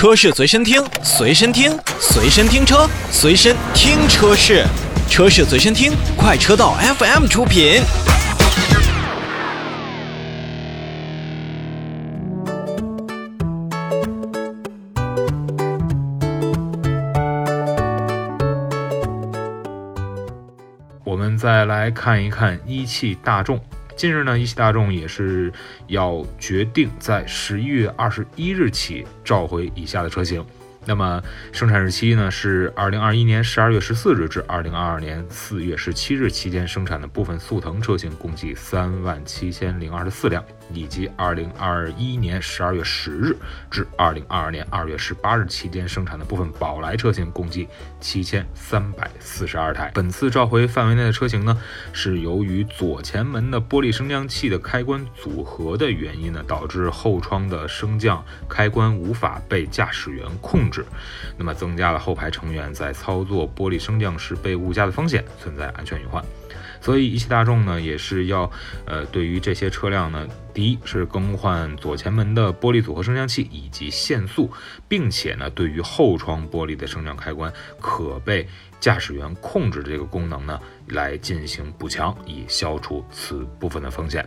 车市随身听，随身听，随身听车，随身听车市，车市随身听，快车道 FM 出品。我们再来看一看一汽大众。近日呢，一汽大众也是要决定在十一月二十一日起召回以下的车型。那么生产日期呢是二零二一年十二月十四日至二零二二年四月十七日期间生产的部分速腾车型共计三万七千零二十四辆，以及二零二一年十二月十日至二零二二年二月十八日期间生产的部分宝来车型共计七千三百四十二台。本次召回范围内的车型呢，是由于左前门的玻璃升降器的开关组合的原因呢，导致后窗的升降开关无法被驾驶员控制。那么增加了后排成员在操作玻璃升降时被误驾的风险，存在安全隐患。所以一汽大众呢也是要，呃，对于这些车辆呢，第一是更换左前门的玻璃组合升降器以及限速，并且呢，对于后窗玻璃的升降开关可被驾驶员控制这个功能呢，来进行补强，以消除此部分的风险。